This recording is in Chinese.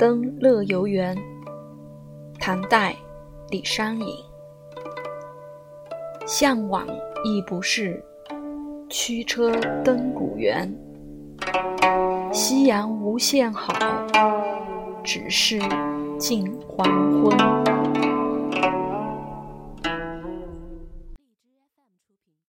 登乐游原》，唐代，李商隐。向往亦不适，驱车登古原。夕阳无限好，只是近黄昏。